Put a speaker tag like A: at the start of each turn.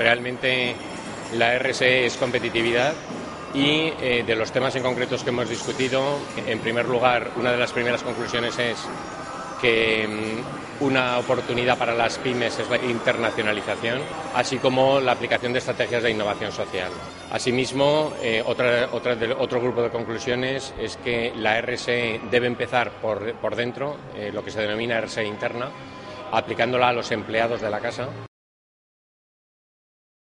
A: Realmente la RSE es competitividad y eh, de los temas en concretos que hemos discutido, en primer lugar, una de las primeras conclusiones es que mm, una oportunidad para las pymes es la internacionalización, así como la aplicación de estrategias de innovación social. Asimismo, eh, otra, de- otro grupo de conclusiones es que la RSE debe empezar por, por dentro, eh, lo que se denomina RSE interna, aplicándola a los empleados de la casa.